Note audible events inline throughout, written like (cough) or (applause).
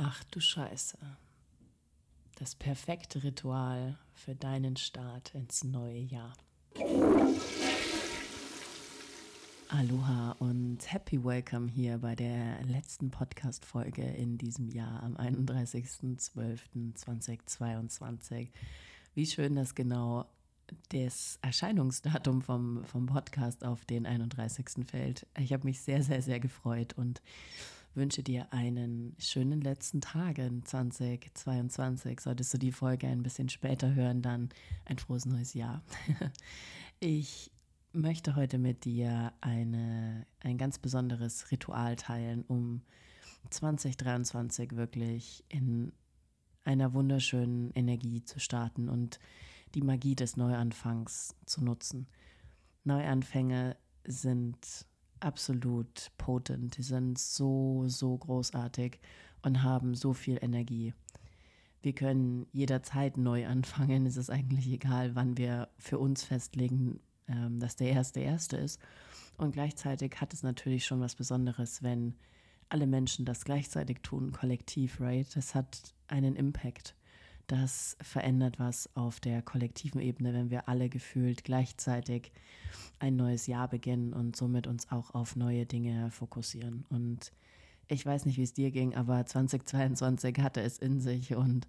Ach du Scheiße. Das perfekte Ritual für deinen Start ins neue Jahr. Aloha und happy welcome hier bei der letzten Podcast-Folge in diesem Jahr am 31.12.2022. Wie schön, dass genau das Erscheinungsdatum vom, vom Podcast auf den 31. fällt. Ich habe mich sehr, sehr, sehr gefreut und wünsche dir einen schönen letzten Tag in 2022. Solltest du die Folge ein bisschen später hören, dann ein frohes neues Jahr. (laughs) Ich möchte heute mit dir eine, ein ganz besonderes Ritual teilen, um 2023 wirklich in einer wunderschönen Energie zu starten und die Magie des Neuanfangs zu nutzen. Neuanfänge sind absolut potent, die sind so, so großartig und haben so viel Energie. Wir können jederzeit neu anfangen. Es ist eigentlich egal, wann wir für uns festlegen, ähm, dass der erste erste ist. Und gleichzeitig hat es natürlich schon was Besonderes, wenn alle Menschen das gleichzeitig tun, kollektiv, right? Das hat einen Impact. Das verändert was auf der kollektiven Ebene, wenn wir alle gefühlt gleichzeitig ein neues Jahr beginnen und somit uns auch auf neue Dinge fokussieren. Und ich weiß nicht, wie es dir ging, aber 2022 hatte es in sich und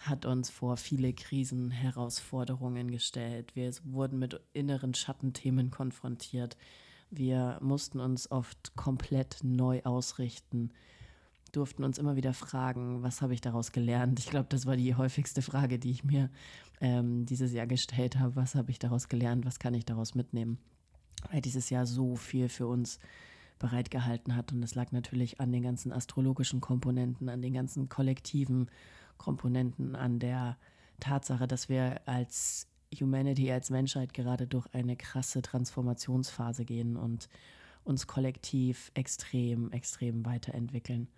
hat uns vor viele Krisen, Herausforderungen gestellt. Wir wurden mit inneren Schattenthemen konfrontiert. Wir mussten uns oft komplett neu ausrichten, durften uns immer wieder fragen, was habe ich daraus gelernt? Ich glaube, das war die häufigste Frage, die ich mir ähm, dieses Jahr gestellt habe. Was habe ich daraus gelernt? Was kann ich daraus mitnehmen? Weil dieses Jahr so viel für uns bereitgehalten hat. Und es lag natürlich an den ganzen astrologischen Komponenten, an den ganzen kollektiven Komponenten, an der Tatsache, dass wir als Humanity, als Menschheit gerade durch eine krasse Transformationsphase gehen und uns kollektiv extrem, extrem weiterentwickeln.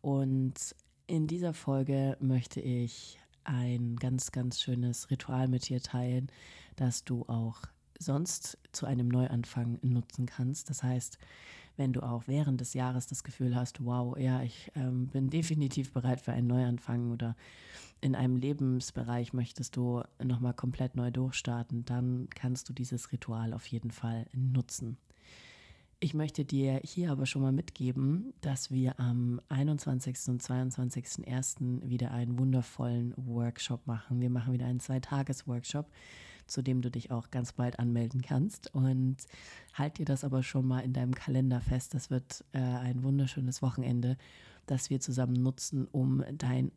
Und in dieser Folge möchte ich ein ganz, ganz schönes Ritual mit dir teilen, das du auch sonst zu einem Neuanfang nutzen kannst. Das heißt, wenn du auch während des Jahres das Gefühl hast, wow, ja, ich ähm, bin definitiv bereit für einen Neuanfang oder in einem Lebensbereich möchtest du nochmal komplett neu durchstarten, dann kannst du dieses Ritual auf jeden Fall nutzen. Ich möchte dir hier aber schon mal mitgeben, dass wir am 21. und 22.01. wieder einen wundervollen Workshop machen. Wir machen wieder einen Zwei-Tages-Workshop, zu dem du dich auch ganz bald anmelden kannst. Und halt dir das aber schon mal in deinem Kalender fest. Das wird äh, ein wunderschönes Wochenende, das wir zusammen nutzen, um dein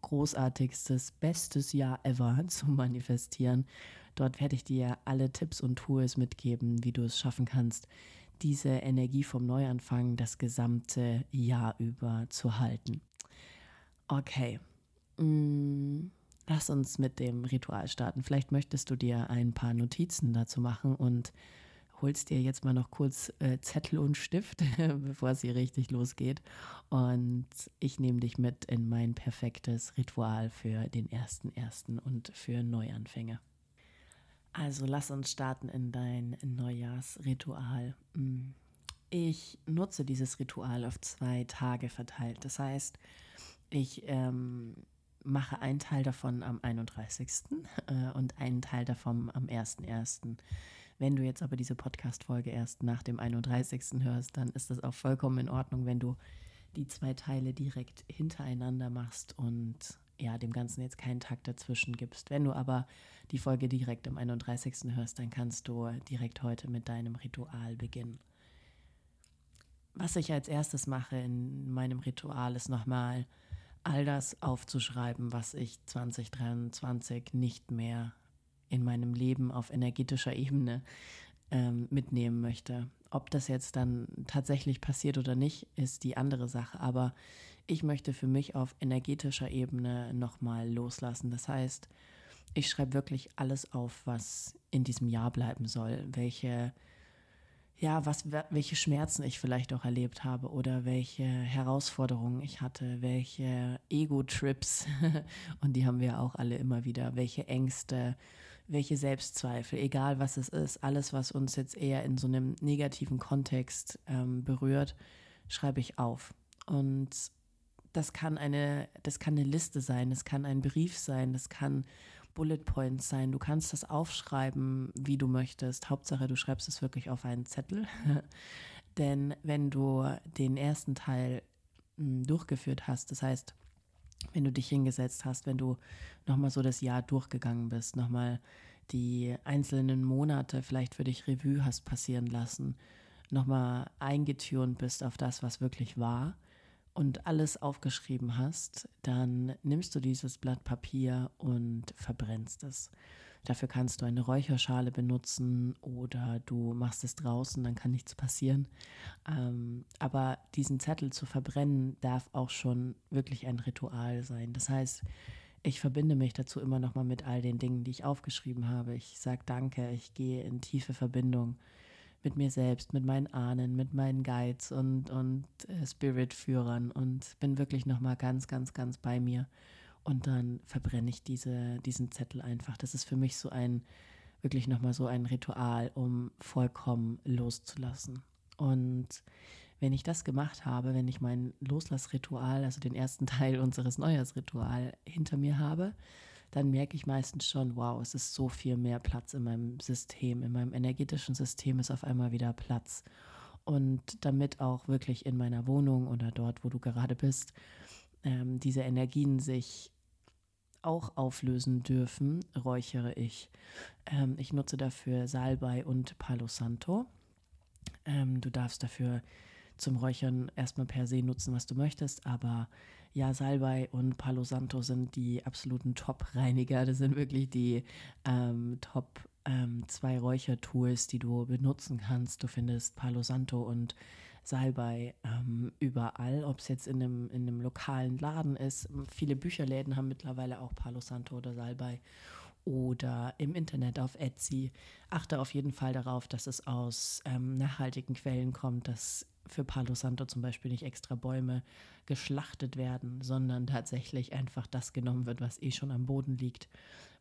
großartigstes, bestes Jahr ever (laughs) zu manifestieren. Dort werde ich dir alle Tipps und Tools mitgeben, wie du es schaffen kannst, diese Energie vom Neuanfang das gesamte Jahr über zu halten. Okay, mm, lass uns mit dem Ritual starten. Vielleicht möchtest du dir ein paar Notizen dazu machen und holst dir jetzt mal noch kurz äh, Zettel und Stift, (laughs) bevor es hier richtig losgeht. Und ich nehme dich mit in mein perfektes Ritual für den ersten ersten und für Neuanfänger. Also lass uns starten in dein Neujahrsritual. Mm. Ich nutze dieses Ritual auf zwei Tage verteilt. Das heißt, ich ähm, mache einen Teil davon am 31. Äh, und einen Teil davon am 1.1. Wenn du jetzt aber diese Podcast-Folge erst nach dem 31. hörst, dann ist das auch vollkommen in Ordnung, wenn du die zwei Teile direkt hintereinander machst und ja, dem Ganzen jetzt keinen Tag dazwischen gibst. Wenn du aber die Folge direkt am 31. hörst, dann kannst du direkt heute mit deinem Ritual beginnen. Was ich als erstes mache in meinem Ritual ist nochmal all das aufzuschreiben, was ich 2023 nicht mehr in meinem Leben auf energetischer Ebene ähm, mitnehmen möchte. Ob das jetzt dann tatsächlich passiert oder nicht, ist die andere Sache. Aber ich möchte für mich auf energetischer Ebene nochmal loslassen. Das heißt, ich schreibe wirklich alles auf, was in diesem Jahr bleiben soll. Welche ja, was, welche Schmerzen ich vielleicht auch erlebt habe oder welche Herausforderungen ich hatte, welche Ego-Trips, (laughs) und die haben wir auch alle immer wieder, welche Ängste, welche Selbstzweifel, egal was es ist, alles, was uns jetzt eher in so einem negativen Kontext ähm, berührt, schreibe ich auf. Und das kann eine, das kann eine Liste sein, das kann ein Brief sein, das kann Bullet Points sein. Du kannst das aufschreiben, wie du möchtest. Hauptsache, du schreibst es wirklich auf einen Zettel. (laughs) Denn wenn du den ersten Teil hm, durchgeführt hast, das heißt, wenn du dich hingesetzt hast, wenn du nochmal so das Jahr durchgegangen bist, nochmal die einzelnen Monate vielleicht für dich Revue hast passieren lassen, nochmal eingetürnt bist auf das, was wirklich war und alles aufgeschrieben hast, dann nimmst du dieses Blatt Papier und verbrennst es. Dafür kannst du eine Räucherschale benutzen oder du machst es draußen, dann kann nichts passieren. Ähm, aber diesen Zettel zu verbrennen darf auch schon wirklich ein Ritual sein. Das heißt, ich verbinde mich dazu immer noch mal mit all den Dingen, die ich aufgeschrieben habe. Ich sage Danke, ich gehe in tiefe Verbindung mit mir selbst, mit meinen Ahnen, mit meinen Guides und, und äh, Spirit-Führern und bin wirklich noch mal ganz, ganz, ganz bei mir. Und dann verbrenne ich diese, diesen Zettel einfach. Das ist für mich so ein, wirklich nochmal so ein Ritual, um vollkommen loszulassen. Und wenn ich das gemacht habe, wenn ich mein Loslassritual, also den ersten (laughs) Teil unseres Neujahrsritual hinter mir habe, dann merke ich meistens schon, wow, es ist so viel mehr Platz in meinem System, in meinem energetischen System ist auf einmal wieder Platz. Und damit auch wirklich in meiner Wohnung oder dort, wo du gerade bist, ähm, diese Energien sich auch auflösen dürfen, räuchere ich. Ähm, ich nutze dafür Salbei und Palo Santo. Ähm, du darfst dafür zum Räuchern erstmal per se nutzen, was du möchtest, aber ja, Salbei und Palo Santo sind die absoluten Top-Reiniger. Das sind wirklich die ähm, Top ähm, zwei Räuchertools, die du benutzen kannst. Du findest Palo Santo und Salbei ähm, überall, ob es jetzt in einem, in einem lokalen Laden ist. Viele Bücherläden haben mittlerweile auch Palo Santo oder Salbei oder im Internet auf Etsy. Achte auf jeden Fall darauf, dass es aus ähm, nachhaltigen Quellen kommt, dass für Palo Santo zum Beispiel nicht extra Bäume geschlachtet werden, sondern tatsächlich einfach das genommen wird, was eh schon am Boden liegt.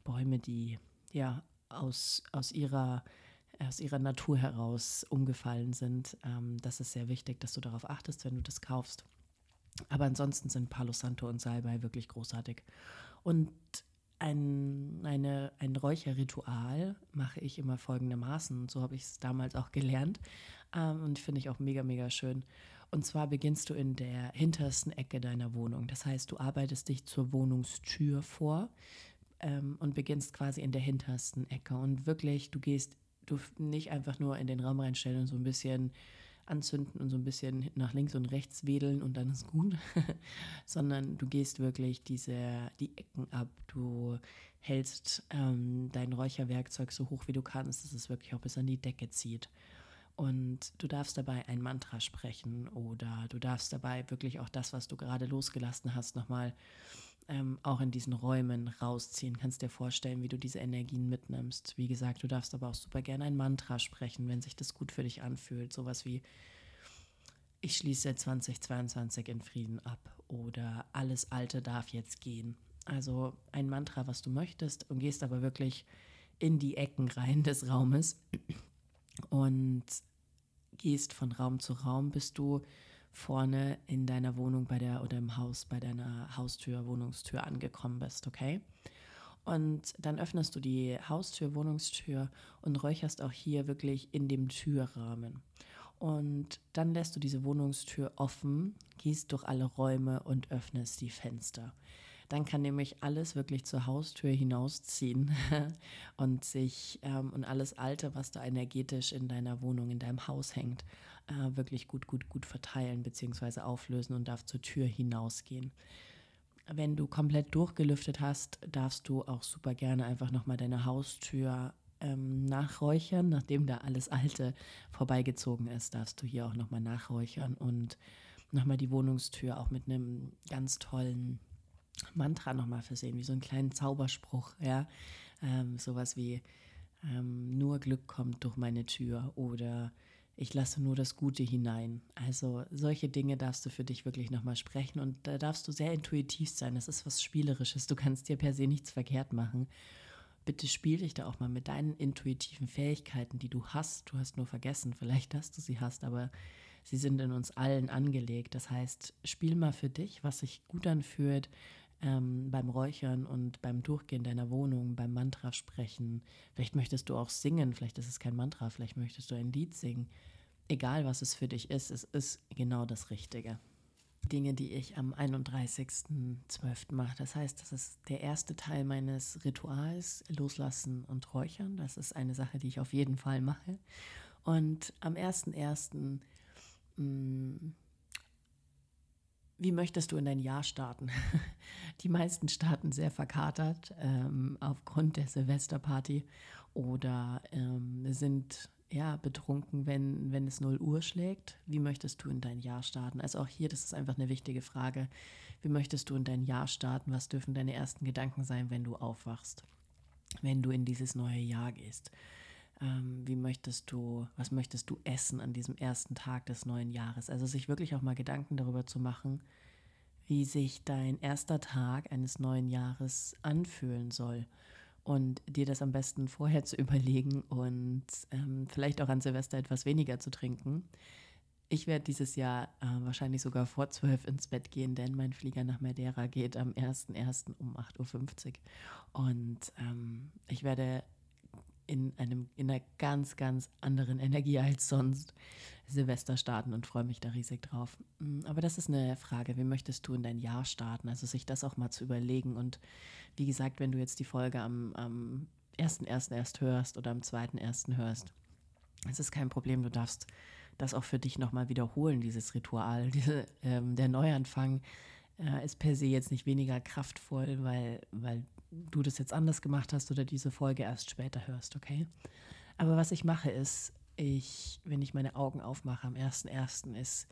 Bäume, die ja aus, aus ihrer aus ihrer Natur heraus umgefallen sind. Ähm, das ist sehr wichtig, dass du darauf achtest, wenn du das kaufst. Aber ansonsten sind Palo Santo und Salbei wirklich großartig. Und ein, eine, ein Räucherritual mache ich immer folgendermaßen. So habe ich es damals auch gelernt. Ähm, und finde ich auch mega, mega schön. Und zwar beginnst du in der hintersten Ecke deiner Wohnung. Das heißt, du arbeitest dich zur Wohnungstür vor ähm, und beginnst quasi in der hintersten Ecke. Und wirklich, du gehst du nicht einfach nur in den Raum reinstellen und so ein bisschen anzünden und so ein bisschen nach links und rechts wedeln und dann ist gut, (laughs) sondern du gehst wirklich diese, die Ecken ab, du hältst ähm, dein Räucherwerkzeug so hoch wie du kannst, dass es wirklich auch bis an die Decke zieht. Und du darfst dabei ein Mantra sprechen oder du darfst dabei wirklich auch das, was du gerade losgelassen hast, nochmal ähm, auch in diesen Räumen rausziehen. Kannst dir vorstellen, wie du diese Energien mitnimmst. Wie gesagt, du darfst aber auch super gerne ein Mantra sprechen, wenn sich das gut für dich anfühlt. Sowas wie, ich schließe 2022 in Frieden ab oder alles Alte darf jetzt gehen. Also ein Mantra, was du möchtest und gehst aber wirklich in die Ecken rein des Raumes und gehst von Raum zu Raum, bis du vorne in deiner Wohnung bei der oder im Haus bei deiner Haustür, Wohnungstür angekommen bist, okay? Und dann öffnest du die Haustür, Wohnungstür und räucherst auch hier wirklich in dem Türrahmen. Und dann lässt du diese Wohnungstür offen, gehst durch alle Räume und öffnest die Fenster. Dann kann nämlich alles wirklich zur Haustür hinausziehen (laughs) und sich ähm, und alles Alte, was da energetisch in deiner Wohnung, in deinem Haus hängt, äh, wirklich gut, gut, gut verteilen bzw. auflösen und darf zur Tür hinausgehen. Wenn du komplett durchgelüftet hast, darfst du auch super gerne einfach nochmal deine Haustür ähm, nachräuchern. Nachdem da alles Alte vorbeigezogen ist, darfst du hier auch nochmal nachräuchern und nochmal die Wohnungstür auch mit einem ganz tollen Mantra nochmal versehen, wie so einen kleinen Zauberspruch, ja. Ähm, sowas wie ähm, nur Glück kommt durch meine Tür oder ich lasse nur das Gute hinein. Also solche Dinge darfst du für dich wirklich nochmal sprechen und da darfst du sehr intuitiv sein. Das ist was Spielerisches. Du kannst dir per se nichts verkehrt machen. Bitte spiel dich da auch mal mit deinen intuitiven Fähigkeiten, die du hast. Du hast nur vergessen, vielleicht, dass du sie hast, aber Sie sind in uns allen angelegt. Das heißt, spiel mal für dich, was sich gut anfühlt ähm, beim Räuchern und beim Durchgehen deiner Wohnung, beim Mantra sprechen. Vielleicht möchtest du auch singen, vielleicht ist es kein Mantra, vielleicht möchtest du ein Lied singen. Egal, was es für dich ist, es ist genau das Richtige. Dinge, die ich am 31.12. mache. Das heißt, das ist der erste Teil meines Rituals, Loslassen und Räuchern. Das ist eine Sache, die ich auf jeden Fall mache. Und am 1.1. Wie möchtest du in dein Jahr starten? (laughs) Die meisten starten sehr verkatert ähm, aufgrund der Silvesterparty oder ähm, sind ja, betrunken, wenn, wenn es 0 Uhr schlägt? Wie möchtest du in dein Jahr starten? Also auch hier, das ist einfach eine wichtige Frage. Wie möchtest du in dein Jahr starten? Was dürfen deine ersten Gedanken sein, wenn du aufwachst? Wenn du in dieses neue Jahr gehst? Ähm, wie möchtest du, was möchtest du essen an diesem ersten Tag des neuen Jahres? Also sich wirklich auch mal Gedanken darüber zu machen, wie sich dein erster Tag eines neuen Jahres anfühlen soll und dir das am besten vorher zu (laughs) überlegen und ähm, vielleicht auch an Silvester etwas weniger zu trinken. Ich werde dieses Jahr äh, wahrscheinlich sogar vor zwölf ins Bett gehen, denn mein Flieger nach Madeira geht am 1.1. um 8.50 Uhr. Und ähm, ich werde in, einem, in einer ganz, ganz anderen Energie als sonst Silvester starten und freue mich da riesig drauf. Mm, aber das ist eine Frage, wie möchtest du in dein Jahr starten? Also sich das auch mal zu überlegen. Und wie gesagt, wenn du jetzt die Folge am, am 1.1. erst hörst oder am 2.1. hörst, es ist kein Problem, du darfst das auch für dich nochmal wiederholen, dieses Ritual. (laughs) Diese, ähm, der Neuanfang äh, ist per se jetzt nicht weniger kraftvoll, weil, weil du das jetzt anders gemacht hast oder diese Folge erst später hörst, okay? Aber was ich mache ist, ich, wenn ich meine Augen aufmache am 1.1., ist,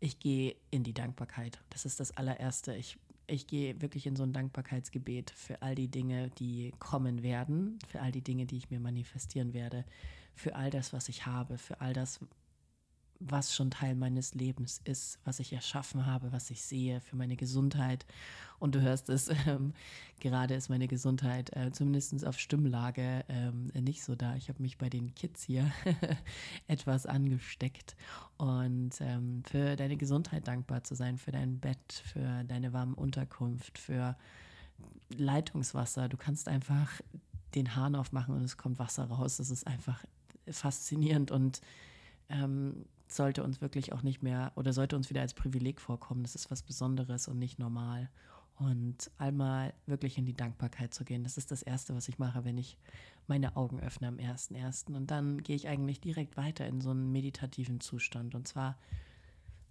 ich gehe in die Dankbarkeit. Das ist das allererste. Ich, ich gehe wirklich in so ein Dankbarkeitsgebet für all die Dinge, die kommen werden, für all die Dinge, die ich mir manifestieren werde, für all das, was ich habe, für all das, was schon Teil meines Lebens ist, was ich erschaffen habe, was ich sehe, für meine Gesundheit. Und du hörst es, (laughs) ähm, gerade ist meine Gesundheit äh, zumindest auf Stimmlage ähm, nicht so da. Ich habe mich bei den Kids hier (laughs) etwas angesteckt. Und ähm, für deine Gesundheit dankbar zu sein, für dein Bett, für deine warme Unterkunft, für Leitungswasser. Du kannst einfach den Hahn aufmachen und es kommt Wasser raus. Das ist einfach faszinierend und ähm, sollte uns wirklich auch nicht mehr oder sollte uns wieder als Privileg vorkommen. Das ist was Besonderes und nicht normal. Und einmal wirklich in die Dankbarkeit zu gehen, das ist das Erste, was ich mache, wenn ich meine Augen öffne am 1.1. Und dann gehe ich eigentlich direkt weiter in so einen meditativen Zustand. Und zwar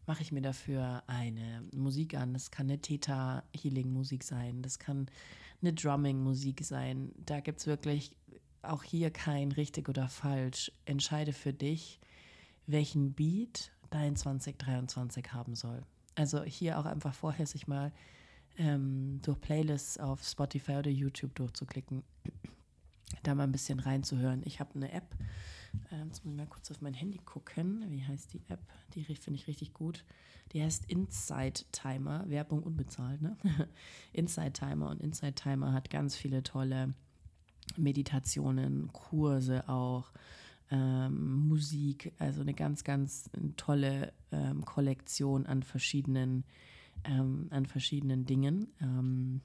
mache ich mir dafür eine Musik an. Das kann eine Theta-Healing-Musik sein, das kann eine Drumming-Musik sein. Da gibt es wirklich auch hier kein richtig oder falsch. Entscheide für dich, welchen Beat dein 2023 haben soll. Also hier auch einfach vorher sich mal ähm, durch Playlists auf Spotify oder YouTube durchzuklicken, da mal ein bisschen reinzuhören. Ich habe eine App, äh, jetzt muss ich mal kurz auf mein Handy gucken. Wie heißt die App? Die finde ich richtig gut. Die heißt Inside Timer, Werbung unbezahlt, ne? (laughs) Inside Timer und Inside Timer hat ganz viele tolle Meditationen, Kurse auch ähm, Musik, also eine ganz, ganz tolle ähm, Kollektion an verschiedenen, ähm, an verschiedenen Dingen. Ähm,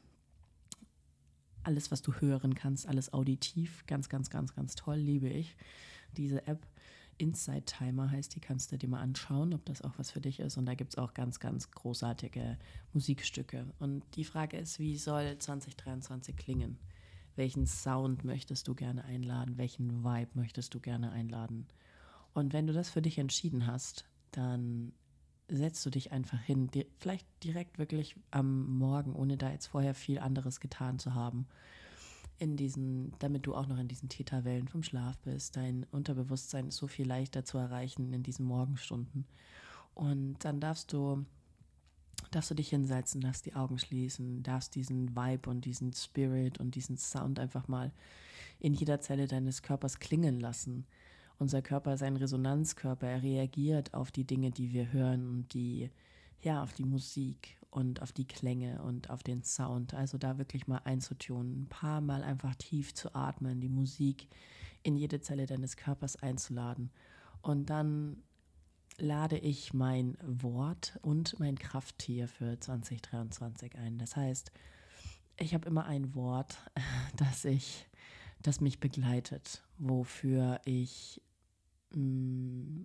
alles, was du hören kannst, alles auditiv, ganz, ganz, ganz, ganz toll, liebe ich. Diese App Inside Timer heißt, die kannst du dir mal anschauen, ob das auch was für dich ist. Und da gibt es auch ganz, ganz großartige Musikstücke. Und die Frage ist, wie soll 2023 klingen? Welchen Sound möchtest du gerne einladen, welchen Vibe möchtest du gerne einladen. Und wenn du das für dich entschieden hast, dann setzt du dich einfach hin, vielleicht direkt wirklich am Morgen, ohne da jetzt vorher viel anderes getan zu haben, in diesen, damit du auch noch in diesen Täterwellen vom Schlaf bist. Dein Unterbewusstsein ist so viel leichter zu erreichen in diesen Morgenstunden. Und dann darfst du darfst du dich hinsetzen, darfst die Augen schließen, darfst diesen Vibe und diesen Spirit und diesen Sound einfach mal in jeder Zelle deines Körpers klingen lassen. Unser Körper ist ein Resonanzkörper, er reagiert auf die Dinge, die wir hören und die, ja, auf die Musik und auf die Klänge und auf den Sound. Also da wirklich mal einzutunen, ein paar Mal einfach tief zu atmen, die Musik in jede Zelle deines Körpers einzuladen und dann lade ich mein Wort und mein Krafttier für 2023 ein. Das heißt, ich habe immer ein Wort, (laughs) das ich, das mich begleitet, wofür ich, mm,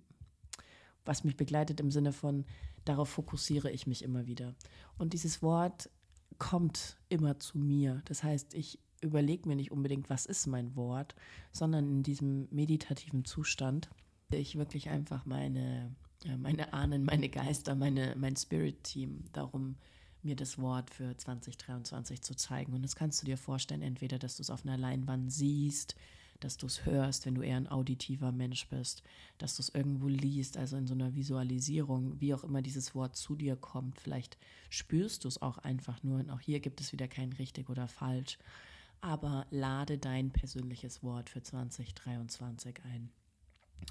was mich begleitet im Sinne von, darauf fokussiere ich mich immer wieder. Und dieses Wort kommt immer zu mir. Das heißt, ich überlege mir nicht unbedingt, was ist mein Wort, sondern in diesem meditativen Zustand ich wirklich einfach meine, meine Ahnen, meine Geister, meine, mein Spirit-Team darum, mir das Wort für 2023 zu zeigen. Und das kannst du dir vorstellen, entweder, dass du es auf einer Leinwand siehst, dass du es hörst, wenn du eher ein auditiver Mensch bist, dass du es irgendwo liest, also in so einer Visualisierung, wie auch immer dieses Wort zu dir kommt. Vielleicht spürst du es auch einfach nur und auch hier gibt es wieder kein richtig oder falsch. Aber lade dein persönliches Wort für 2023 ein.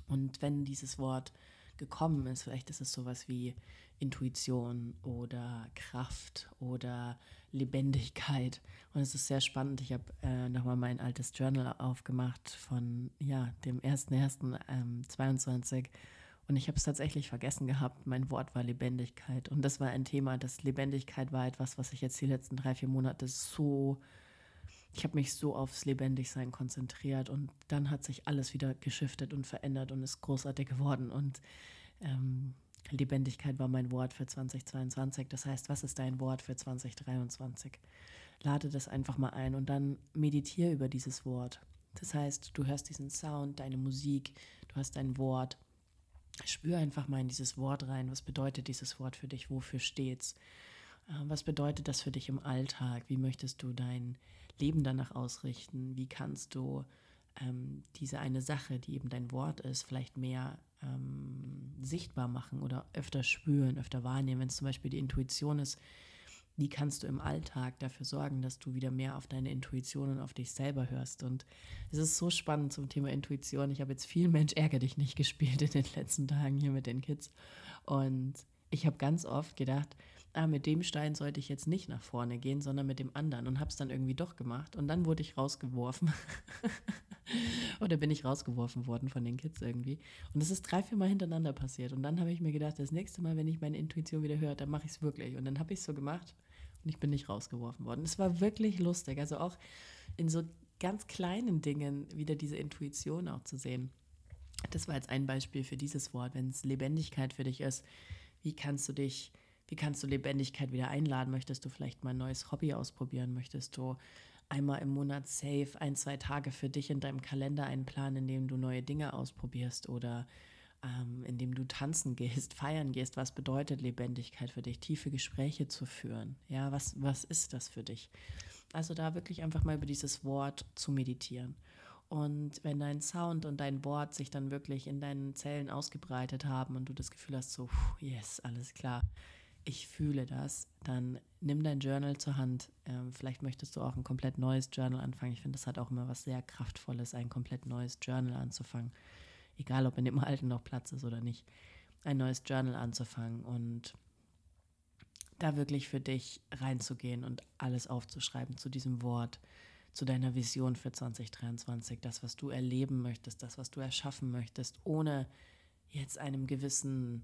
Und wenn dieses Wort gekommen ist, vielleicht ist es sowas wie Intuition oder Kraft oder Lebendigkeit. Und es ist sehr spannend. Ich habe äh, nochmal mein altes Journal aufgemacht von ja, dem 1.1.22 ähm, und ich habe es tatsächlich vergessen gehabt. Mein Wort war Lebendigkeit. Und das war ein Thema, das Lebendigkeit war etwas, was ich jetzt die letzten drei, vier Monate so ich habe mich so aufs Lebendigsein konzentriert und dann hat sich alles wieder geschiftet und verändert und ist großartig geworden. Und ähm, Lebendigkeit war mein Wort für 2022. Das heißt, was ist dein Wort für 2023? Lade das einfach mal ein und dann meditiere über dieses Wort. Das heißt, du hörst diesen Sound, deine Musik, du hast dein Wort. Spür einfach mal in dieses Wort rein. Was bedeutet dieses Wort für dich? Wofür steht's? Äh, was bedeutet das für dich im Alltag? Wie möchtest du dein Leben danach ausrichten? Wie kannst du ähm, diese eine Sache, die eben dein Wort ist, vielleicht mehr ähm, sichtbar machen oder öfter spüren, öfter wahrnehmen? Wenn es zum Beispiel die Intuition ist, wie kannst du im Alltag dafür sorgen, dass du wieder mehr auf deine Intuition und auf dich selber hörst? Und es ist so spannend zum Thema Intuition. Ich habe jetzt viel Mensch ärger dich nicht (laughs) gespielt in den letzten Tagen hier mit den Kids. Und ich habe ganz oft gedacht, ah, mit dem Stein sollte ich jetzt nicht nach vorne gehen, sondern mit dem anderen und habe es dann irgendwie doch gemacht und dann wurde ich rausgeworfen. (laughs) Oder bin ich rausgeworfen worden von den Kids irgendwie. Und es ist drei, vier Mal hintereinander passiert. Und dann habe ich mir gedacht, das nächste Mal, wenn ich meine Intuition wieder höre, dann mache ich es wirklich. Und dann habe ich es so gemacht und ich bin nicht rausgeworfen worden. Es war wirklich lustig. Also auch in so ganz kleinen Dingen wieder diese Intuition auch zu sehen. Das war jetzt ein Beispiel für dieses Wort. Wenn es Lebendigkeit für dich ist, wie kannst du dich wie kannst du Lebendigkeit wieder einladen? Möchtest du vielleicht mal ein neues Hobby ausprobieren? Möchtest du einmal im Monat safe ein, zwei Tage für dich in deinem Kalender einplanen, in dem du neue Dinge ausprobierst oder ähm, indem du tanzen (laughs) gehst, feiern gehst? Was bedeutet Lebendigkeit für dich? Tiefe Gespräche zu führen? Ja, was, was ist das für dich? Also da wirklich einfach mal über dieses Wort zu meditieren. Und wenn dein Sound und dein Wort sich dann wirklich in deinen Zellen ausgebreitet haben und du das Gefühl hast, so, yes, alles klar, ich fühle das, dann nimm dein Journal zur Hand. Ähm, vielleicht möchtest du auch ein komplett neues Journal anfangen. Ich finde, das hat auch immer was sehr Kraftvolles, ein komplett neues Journal anzufangen. Egal, ob in dem alten noch Platz ist oder nicht. Ein neues Journal anzufangen und da wirklich für dich reinzugehen und alles aufzuschreiben zu diesem Wort, zu deiner Vision für 2023, das, was du erleben möchtest, das, was du erschaffen möchtest, ohne jetzt einem gewissen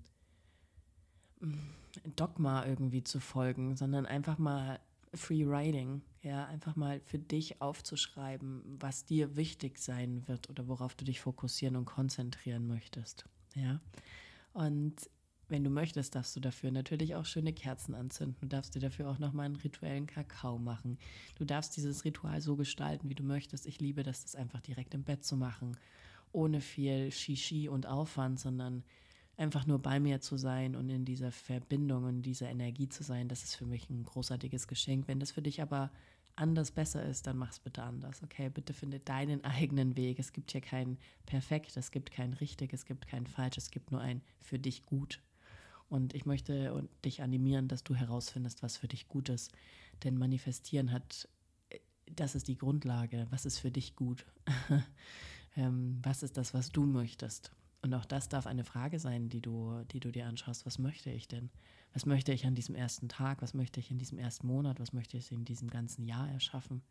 Dogma irgendwie zu folgen, sondern einfach mal Free Writing, ja, einfach mal für dich aufzuschreiben, was dir wichtig sein wird oder worauf du dich fokussieren und konzentrieren möchtest, ja. Und wenn du möchtest, darfst du dafür natürlich auch schöne Kerzen anzünden. Du darfst dir dafür auch nochmal einen rituellen Kakao machen. Du darfst dieses Ritual so gestalten, wie du möchtest. Ich liebe das, das einfach direkt im Bett zu machen, ohne viel Shishi und Aufwand, sondern einfach nur bei mir zu sein und in dieser Verbindung und dieser Energie zu sein, das ist für mich ein großartiges Geschenk. Wenn das für dich aber anders besser ist, dann mach es bitte anders. Okay, bitte finde deinen (laughs) eigenen Weg. Es gibt hier kein perfekt, es gibt kein richtig, es gibt kein falsch, es gibt nur ein für dich gut. Und ich möchte dich animieren, dass du herausfindest, was für dich gut ist. Denn manifestieren hat, das ist die Grundlage. Was ist für dich gut? (laughs) ähm, was ist das, was du möchtest? Und auch das darf eine Frage sein, die du, die du dir anschaust. Was möchte ich denn? Was möchte ich an diesem ersten Tag? Was möchte ich in diesem ersten Monat? Was möchte ich in diesem ganzen Jahr erschaffen?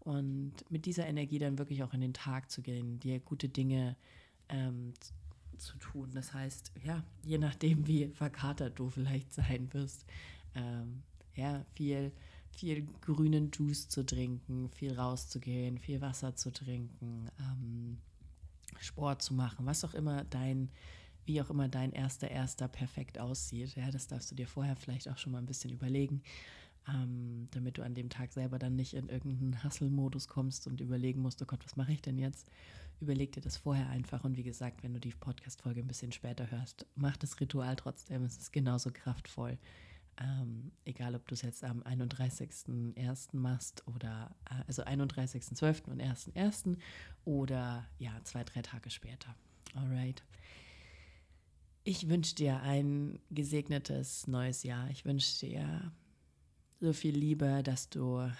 Und mit dieser Energie dann wirklich auch in den Tag zu gehen, dir gute Dinge ähm, zu tun. Das heißt, ja, je nachdem, wie verkatert du vielleicht (laughs) sein wirst, ähm, ja, viel, viel grünen Juice zu trinken, viel rauszugehen, viel Wasser zu trinken, ähm, Sport zu machen, was auch immer dein, wie auch immer dein erster erster perfekt aussieht. Ja, das darfst du dir vorher vielleicht auch schon mal ein bisschen überlegen, ähm, damit du an dem Tag selber dann nicht in irgendeinen Hustle-Modus kommst und überlegen musst, oh Gott, was mache ich denn jetzt? Überleg dir das vorher einfach und wie gesagt, wenn du die Podcast-Folge ein bisschen später hörst, mach das Ritual trotzdem, es ist genauso kraftvoll. Ähm, egal, ob du es jetzt am 31.01. machst oder äh, also 31.12. und 1.01. oder ja, zwei, drei Tage später. Alright. Ich wünsche dir ein gesegnetes neues Jahr. Ich wünsche dir so viel Liebe, dass du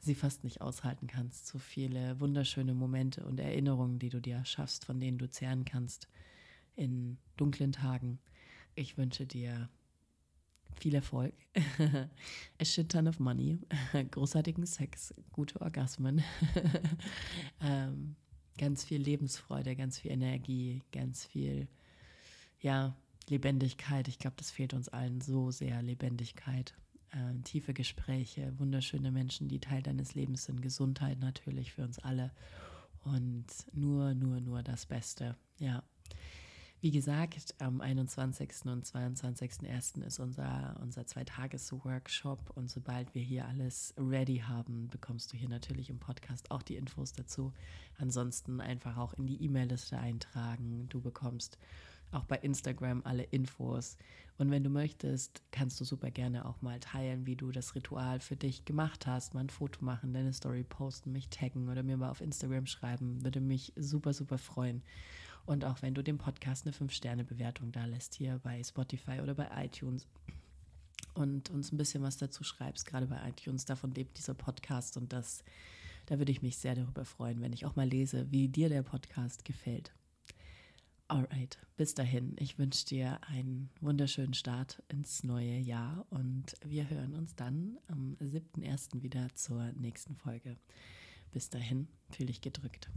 sie fast nicht aushalten kannst. So viele wunderschöne Momente und Erinnerungen, die du dir schaffst, von denen du zehren kannst in dunklen Tagen. Ich wünsche dir viel Erfolg, (laughs) a shit ton of money, (laughs) großartigen Sex, gute Orgasmen, (laughs) ähm, ganz viel Lebensfreude, ganz viel Energie, ganz viel, ja, Lebendigkeit. Ich glaube, das fehlt uns allen so sehr, Lebendigkeit. Ähm, tiefe Gespräche, wunderschöne Menschen, die Teil deines Lebens sind, Gesundheit natürlich für uns alle und nur, nur, nur das Beste. Ja, wie gesagt, am 21. und 22.01. ist unser, unser Zweitages-Workshop und sobald wir hier alles ready haben, bekommst du hier natürlich im Podcast auch die Infos dazu. Ansonsten einfach auch in die E-Mail-Liste eintragen. Du bekommst auch bei Instagram alle Infos. Und wenn du möchtest, kannst du super gerne auch mal teilen, wie du das Ritual für dich gemacht hast, mal ein Foto machen, deine Story posten, mich taggen oder mir mal auf Instagram schreiben. Würde mich super, super freuen. Und auch wenn du dem Podcast eine 5-Sterne-Bewertung da lässt, hier bei Spotify oder bei iTunes und uns ein bisschen was dazu schreibst, gerade bei iTunes, davon lebt dieser Podcast und das, da würde ich mich sehr darüber freuen, wenn ich auch mal lese, wie dir der Podcast gefällt. Alright, bis dahin, ich wünsche dir einen wunderschönen Start ins neue Jahr und wir hören uns dann am 7.1. wieder zur nächsten Folge. Bis dahin, fühle dich gedrückt.